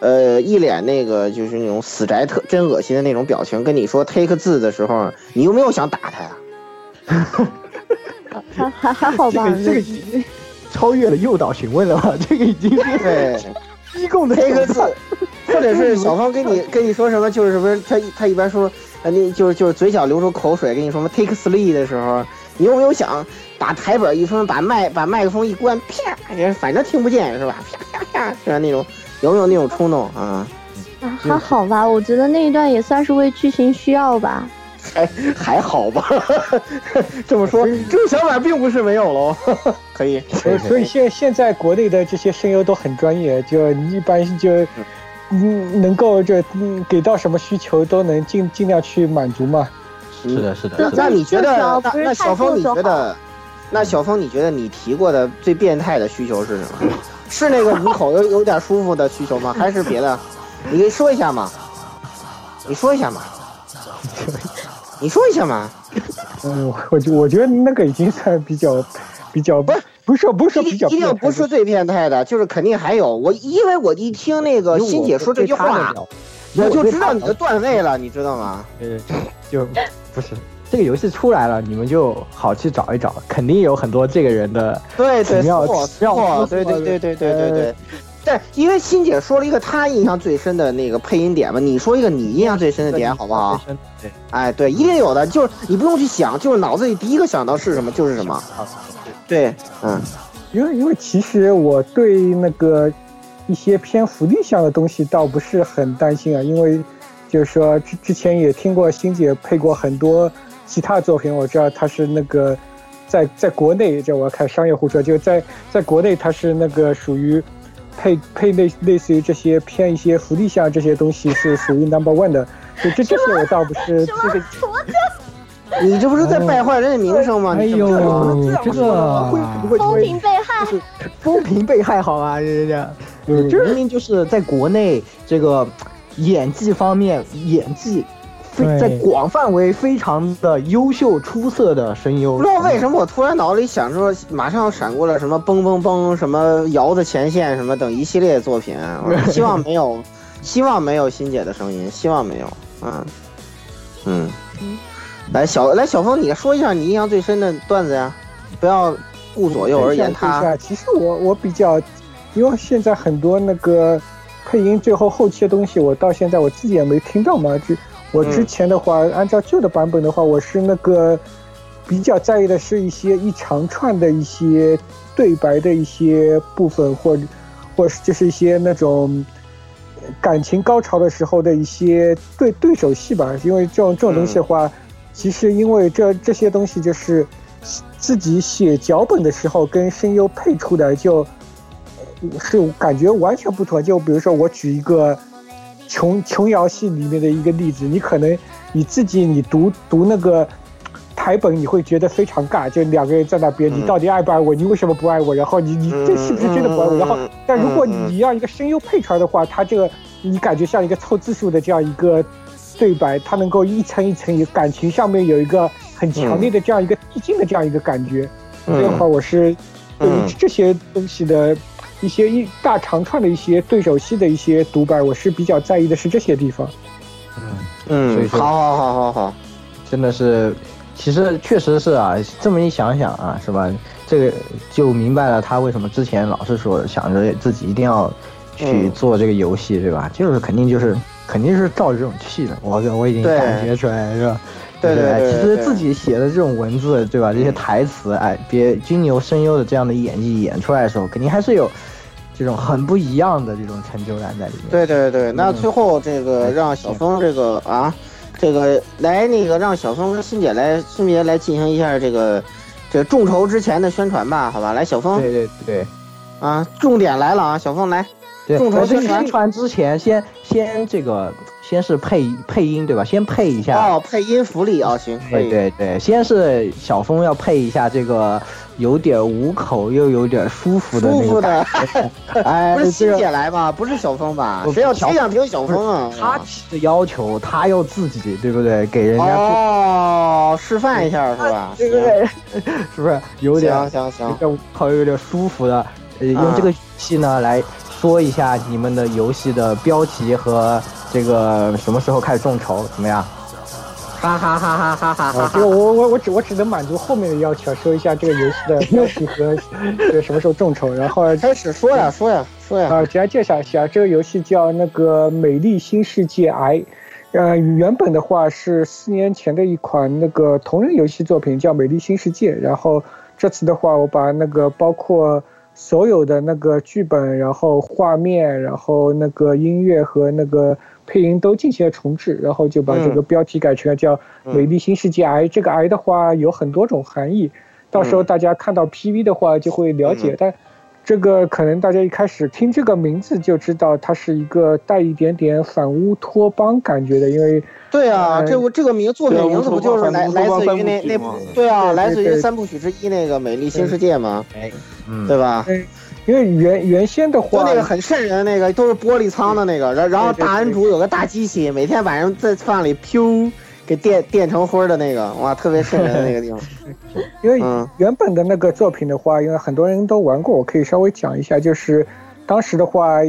呃，一脸那个就是那种死宅特真恶心的那种表情，跟你说 take 字的时候，你有没有想打他呀？还还还好吧？这个这个超越了诱导询问了吧？这个已经是对 逼供的 take 字 或者是小芳跟你跟你说什么，就是什么，他他一般说，呃，那就是就是嘴角流出口水，跟你说什么 take three 的时候，你有没有想把台本一分，把麦把麦克风一关，啪，也反正听不见是吧？啪啪啪，是吧？那种有没有那种冲动啊？啊，还好吧，我觉得那一段也算是为剧情需要吧。还还好吧，这么说，这个想法并不是没有喽。可以，所所以现现在国内的这些声优都很专业，就一般就嗯能够就嗯给到什么需求都能尽尽量去满足嘛。是的，是的。那你觉得那那小峰你觉得？得？那小峰你觉得你提过的最变态的需求是什么？是那个五口有有点舒服的需求吗？还是别的？你可以说一下嘛。你说一下嘛。你说一下嘛。嗯，我我我觉得那个已经算比较比较不是不是不是比较一定不是最变态的，就是肯定还有我，因为我一听那个欣姐说这句话，我就知道你的段位了，你知道吗？对，就不是这个游戏出来了，你们就好去找一找，肯定有很多这个人的对对错错，对对对对对对对。对，因为欣姐说了一个她印象最深的那个配音点嘛，你说一个你印象最深的点好不好？对，哎，对，一定有的，就是你不用去想，就是脑子里第一个想到是什么就是什么。对，嗯，因为因为其实我对那个一些偏福利项的东西倒不是很担心啊，因为就是说之之前也听过欣姐配过很多其他作品，我知道她是那个在在国内，这我要开商业互说，就在在国内她是那个属于。配配类类似于这些偏一些福利项这些东西是属于 number one 的，就这这些我倒不是这个。你这不是在败坏人家名声吗？哎呦，这个风评被害，风评被害好吗？人家，明明就是在国内这个演技方面演技。在广范围非常的优秀出色的声优，不知道为什么我突然脑子里想着，马上闪过了什么嘣嘣嘣，什么摇的前线什么等一系列作品，希望没有，希望没有欣姐的声音，希望没有，嗯。嗯，来小来小峰，你说一下你印象最深的段子呀，不要顾左右而言他。其实我我比较，因为现在很多那个配音最后后期的东西，我到现在我自己也没听到嘛，就。我之前的话，按照旧的版本的话，我是那个比较在意的是一些一长串的一些对白的一些部分，或者或是就是一些那种感情高潮的时候的一些对对手戏吧。因为这种这种东西的话，其实因为这这些东西就是自己写脚本的时候跟声优配出来，就是感觉完全不同。就比如说我举一个。琼琼瑶戏里面的一个例子，你可能你自己你读读那个台本，你会觉得非常尬，就两个人在那边，你到底爱不爱我？你为什么不爱我？然后你你这是不是真的不爱我？然后，但如果你让一个声优配出来的话，他这个你感觉像一个凑字数的这样一个对白，他能够一层一层有，感情上面有一个很强烈的这样一个递进的这样一个感觉。这样的话，我是对于这些东西的。一些一大长串的一些对手戏的一些独白，我是比较在意的是这些地方。嗯嗯，好好好好好，真的是，其实确实是啊，这么一想想啊，是吧？这个就明白了他为什么之前老是说想着自己一定要去做这个游戏，对吧？就是肯定就是肯定是照着这种气的，我我已经感觉出来，是吧？对对，其实自己写的这种文字，对吧？这些台词，哎，别金牛声优的这样的演技演出来的时候，肯定还是有这种很不一样的这种成就感在里面。对对对，那最后这个让小峰这个啊，这个来那个让小峰跟欣姐来分别来进行一下这个这众筹之前的宣传吧，好吧？来，小峰。对对对，啊，重点来了啊，小峰来。众筹宣传之前，先先这个。先是配配音对吧？先配一下哦，配音福利啊，行，对对对，先是小峰要配一下这个有点五口又有点舒服的那个，哎，不是欣姐来吧？不是小峰吧？谁要谁想听小峰啊？他提的要求，他要自己对不对？给人家哦，示范一下是吧？对对对，是不是有点行行行，好有点舒服的，呃，用这个语气呢来说一下你们的游戏的标题和。这个什么时候开始众筹？怎么样？哈哈哈哈哈哈哈！这个我我我只我只能满足后面的要求，说一下这个游戏的标题和 这个什么时候众筹，然后开始说呀说呀说呀。啊，简单介绍一下，这个游戏叫那个《美丽新世界 I》，呃，原本的话是四年前的一款那个同人游戏作品，叫《美丽新世界》，然后这次的话，我把那个包括。所有的那个剧本，然后画面，然后那个音乐和那个配音都进行了重置，然后就把这个标题改成了叫《美丽新世界 I》。这个 I 的话有很多种含义，到时候大家看到 PV 的话就会了解。但这个可能大家一开始听这个名字就知道它是一个带一点点反乌托邦感觉的，因为对啊，这个这个名作品名字不就是来来自于那那对啊，来自于三部曲之一那个《美丽新世界》吗？哎。对吧？因为原原先的话，就那个很瘆人的，那个都是玻璃舱的那个，然然后大恩主有个大机器，每天晚上在饭里噗给电电成灰的那个，哇，特别瘆人的那个地方。因为原本的那个作品的话，因为很多人都玩过，我可以稍微讲一下，就是当时的话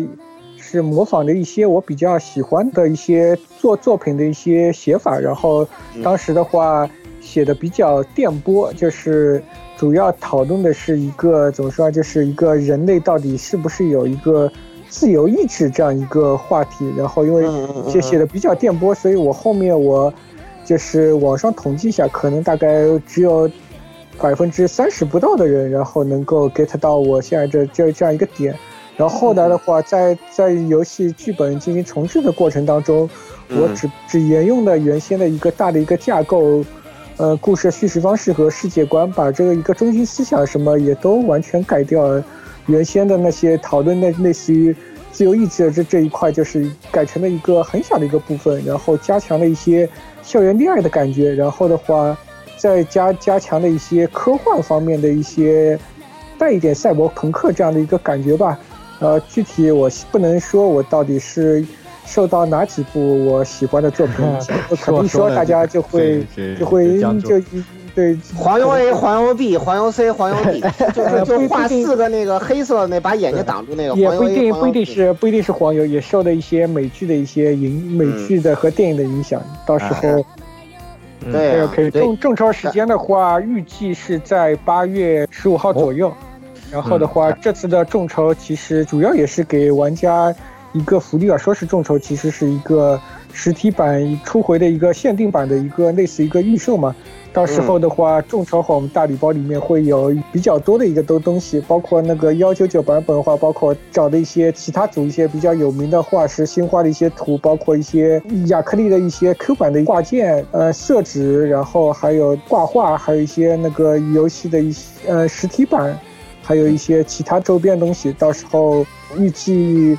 是模仿的一些我比较喜欢的一些作作品的一些写法，然后当时的话写的比较电波，就是。主要讨论的是一个怎么说啊，就是一个人类到底是不是有一个自由意志这样一个话题。然后因为写写的比较电波，所以我后面我就是网上统计一下，可能大概只有百分之三十不到的人，然后能够 get 到我现在这这这样一个点。然后后来的话，在在游戏剧本进行重置的过程当中，我只只沿用了原先的一个大的一个架构。呃，故事叙事方式和世界观，把这个一个中心思想什么也都完全改掉了。原先的那些讨论的类似于自由意志的这这一块，就是改成了一个很小的一个部分，然后加强了一些校园恋爱的感觉。然后的话，再加加强了一些科幻方面的一些带一点赛博朋克这样的一个感觉吧。呃，具体我不能说我到底是。受到哪几部我喜欢的作品影响？我肯定说大家就会就会就对黄油 A、黄油 B、黄油 C、黄油 D，就是 就画四个那个黑色那把眼睛挡住那个。也不一定不一定是不一定是黄油，也受了一些美剧的一些影美剧的和电影的影响。到时候对 OK 众众筹时间的话，预计是在八月十五号左右。然后的话，这次的众筹其实主要也是给玩家。一个福利啊，说是众筹，其实是一个实体版初回的一个限定版的一个类似一个预售嘛。到时候的话，众筹后我们大礼包里面会有比较多的一个东东西，包括那个幺九九版本的话，包括找的一些其他组一些比较有名的画师新画的一些图，包括一些亚克力的一些 Q 版的挂件，呃，色纸，然后还有挂画，还有一些那个游戏的一些呃实体版，还有一些其他周边东西。到时候预计。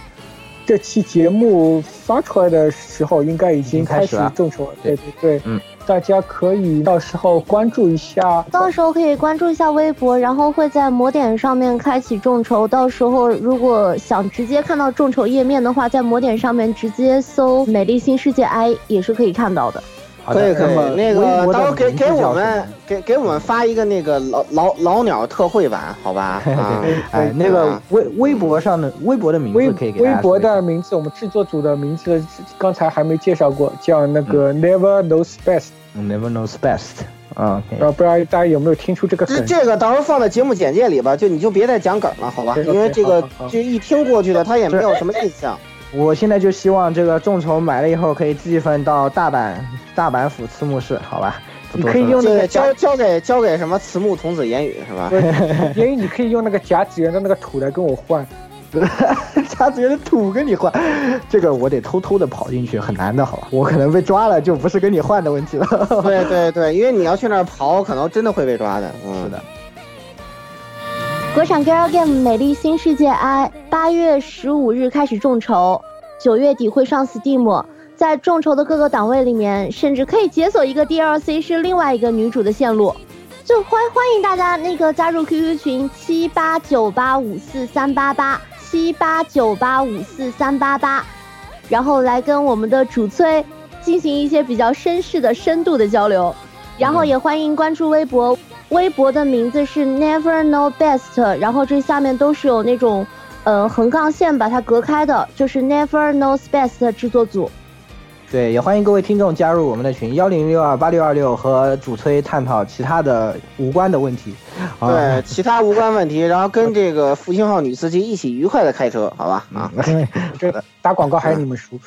这期节目发出来的时候，应该已经开始众筹了。对对对，嗯，大家可以到时候关注一下，到时候可以关注一下微博，然后会在魔点上面开启众筹。到时候如果想直接看到众筹页面的话，在魔点上面直接搜“美丽新世界 I” 也是可以看到的。可以可以，那个到时候给给我们给给我们发一个那个老老老鸟特惠版，好吧？啊哎，那个微微博上的微博的名字可以给微博的名字，我们制作组的名字刚才还没介绍过，叫那个 Never Knows Best。Never Knows Best。啊，不知道大家有没有听出这个梗？这个到时候放在节目简介里吧，就你就别再讲梗了，好吧？因为这个就一听过去的，他也没有什么印象。我现在就希望这个众筹买了以后可以寄份到大阪大阪府慈木市，好吧？你可以用那个交交给交给什么慈木童子言语是吧？言语 你可以用那个甲子园的那个土来跟我换，甲子园的土跟你换，这个我得偷偷的跑进去，很难的，好吧？我可能被抓了，就不是跟你换的问题了。对对对，因为你要去那儿跑，可能真的会被抓的。嗯，是的。国产 Girl Game《美丽新世界 I》八月十五日开始众筹，九月底会上 Steam。在众筹的各个档位里面，甚至可以解锁一个 DLC，是另外一个女主的线路。就欢欢迎大家那个加入 QQ 群七八九八五四三八八七八九八五四三八八，然后来跟我们的主催进行一些比较绅士的深度的交流。然后也欢迎关注微博。微博的名字是 Never Know Best，然后这下面都是有那种，呃，横杠线把它隔开的，就是 Never Knows Best 制作组。对，也欢迎各位听众加入我们的群幺零六二八六二六，和主推探讨其他的无关的问题。啊对，其他无关问题，然后跟这个复兴号女司机一起愉快的开车，好吧？啊，这打广告还是你们熟。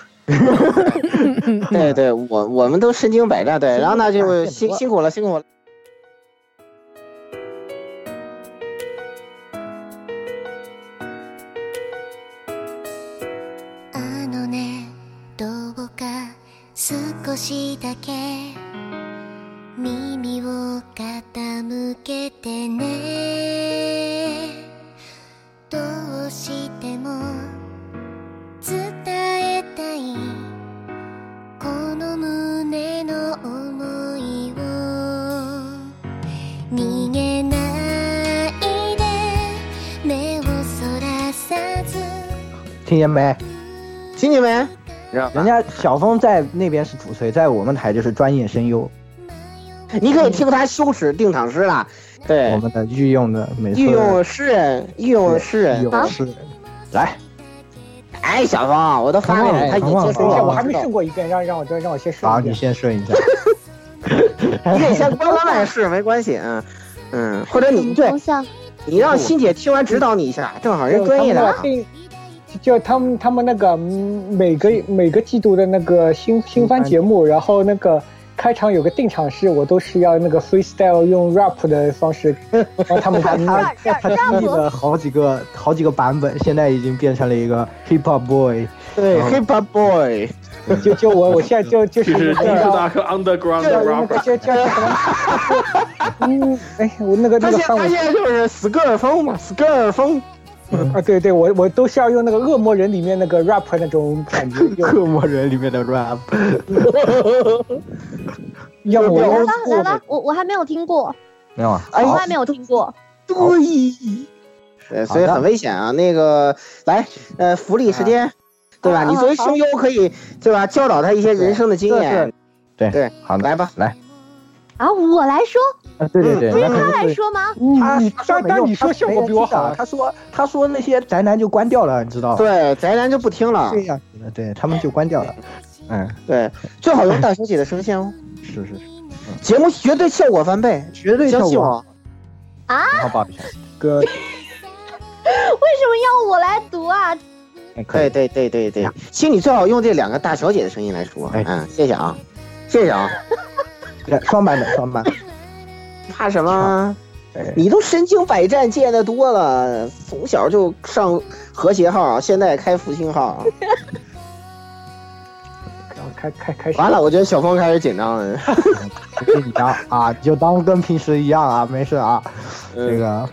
对对，我我们都身经百战，对，然后那就辛辛苦了，辛苦了。少しだけ。耳を傾けてね。どうしても伝えたい。この胸の想いを。逃げないで。目をそらさず。听见没？听见没？人家小峰在那边是主催，在我们台就是专业声优，你可以听他羞耻定场诗啦。对我，们的御用的没错，御用诗人，御用诗人御人。用诗人，来，哎，小峰，我都发给你，他已经接受一下，了。我还没知道顺过一遍，让让我再让我先好，顺一遍。你先顺一下。你可以先关关外试，没关系，嗯嗯，或者你对你让欣姐听完指导你一下，正好人专业的啊。就他们他们那个嗯每个每个季度的那个新新番节目，然后那个开场有个定场诗，我都是要那个 freestyle 用 rap 的方式，然后他们他还他他经历了好几个好几个版本，现在已经变成了一个 hip hop boy。对，Hip Hop Boy，就就我我现在就就就是是那 d 个 a r k Underground 叫那个 Rapper，叫叫什么？嗯，哎，我那个那个范围现他现在就是 skr 风嘛，死个啊，对对，我我都是要用那个恶魔人里面那个 rap 那种感觉，恶魔人里面的 rap，要么我用来吧来吧，我我还没有听过，没有啊？哎从来没有听过。对，对，所以很危险啊。那个，来，呃，福利时间，对吧？啊你作为声优可以，对吧？教导他一些人生的经验。对对，好的，来吧，来，啊，我来说，啊，对对对，不是他。来说吗？他你他说没用但但你说效果比我好啊，他说他说那些宅男就关掉了，你知道吗？对，宅男就不听了。这样子的，对他们就关掉了。嗯，对，最好用大小姐的声线哦，是是是，节目绝对效果翻倍，绝对效果。相信我。然后报一下，个为什么要我来读啊？哎可以对对对对对，其实你最好用这两个大小姐的声音来说。哎嗯，谢谢啊，谢谢啊。对双版本，双版。怕什么？哎你都身经百战，见得多了，从小就上和谐号，现在开复兴号。然后开开开始，完了，我觉得小峰开始紧张了。不紧张啊，就当跟平时一样啊，没事啊。这个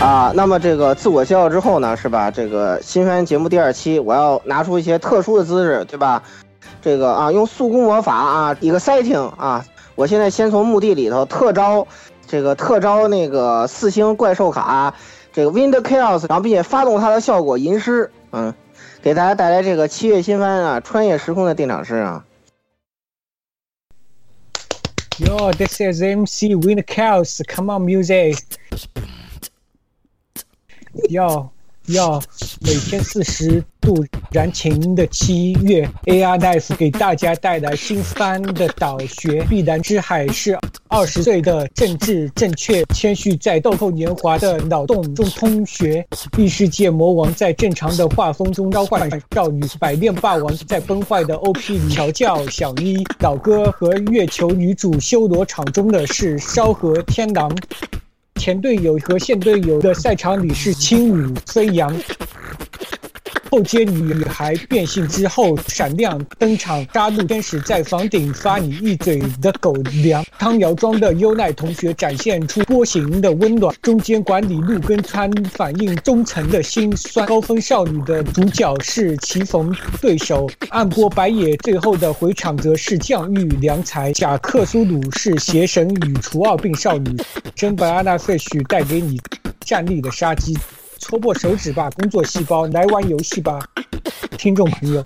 啊，那么这个自我介绍之后呢，是吧？这个新番节目第二期，我要拿出一些特殊的姿势，对吧？这个啊，用速攻魔法啊，exciting 啊！我现在先从墓地里头特招这个特招那个四星怪兽卡，这个 Wind Chaos，然后并且发动它的效果吟诗，嗯，给大家带来这个七月新番啊，穿越时空的定场诗啊。Yo, this is MC Wind Chaos. Come on, music. 要要每天四十度燃情的七月，AR Life 给大家带来新番的导学。必然之海是二十岁的政治正确，谦虚在豆蔻年华的脑洞中通学。异世界魔王在正常的画风中召唤少女，百变霸王在崩坏的 OP 里调教小一。老哥和月球女主修罗场中的是烧和天狼。前队友和现队友的赛场里是轻舞飞扬。后街女孩变性之后闪亮登场，杀戮天使在房顶发你一嘴的狗粮。汤瑶庄的优奈同学展现出波形的温暖，中间管理路跟川反映中层的心酸。高分少女的主角是棋逢对手，暗波白野最后的回场则是降育良才。贾克苏鲁是邪神与除二病少女，真白阿纳费许带给你站立的杀机。戳破手指吧，工作细胞，来玩游戏吧。听众朋友。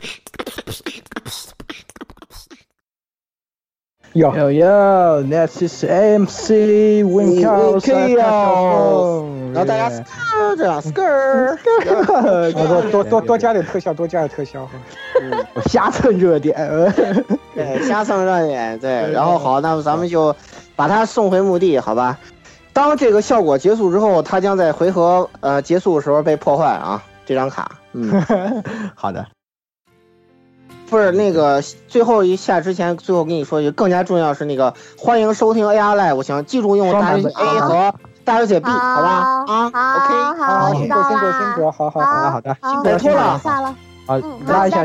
有有有，That is MC 哦，然后大家 skr skr，多多多多加点特效，多加点特效。我瞎蹭热点，对，瞎蹭热点，对。然后好，那么咱们就把他送回墓地，好吧？当这个效果结束之后，它将在回合呃结束的时候被破坏啊，这张卡。嗯，好的。不是那个最后一下之前，最后跟你说一句，更加重要是那个欢迎收听 AR Live，行，记住用大写 A 和大小写 B，好吧？啊，OK，好，辛苦辛苦辛苦，好好好好的，辛苦了，下了，好，拉一下。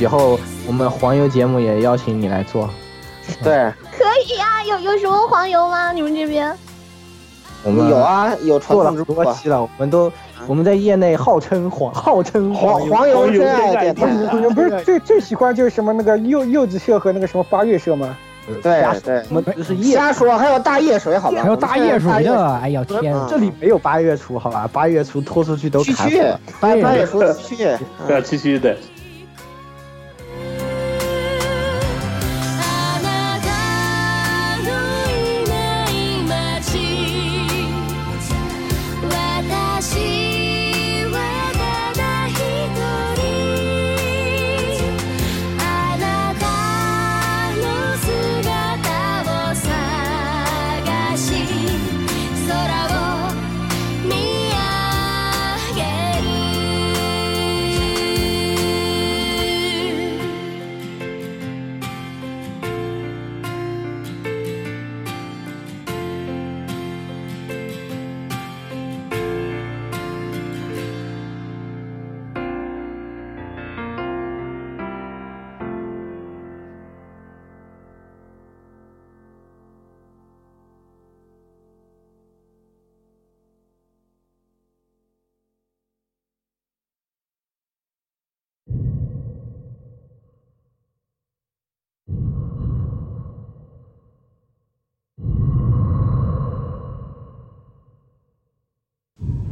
以后我们黄油节目也邀请你来做。对，可以啊，有有什么黄油吗？你们这边？我们有啊，有传做了多期了，我们都我们在业内号称黄 号称黄黄黄油真爱电台。你们不是 最最喜欢就是什么那个柚柚子社和那个什么八月社吗？对对，我们只是业瞎说，还有大叶水，好吧？还有大叶水哎呀天！这里没有八月初，好吧？八月初拖出去都区区砍死了。八八月初区区，对啊，区区的。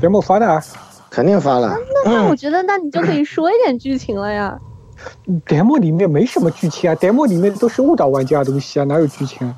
节目发的啊，肯定发了。那那我觉得，那你就可以说一点剧情了呀。demo 里面没什么剧情啊，demo 里面都是误导玩家的东西啊，哪有剧情啊？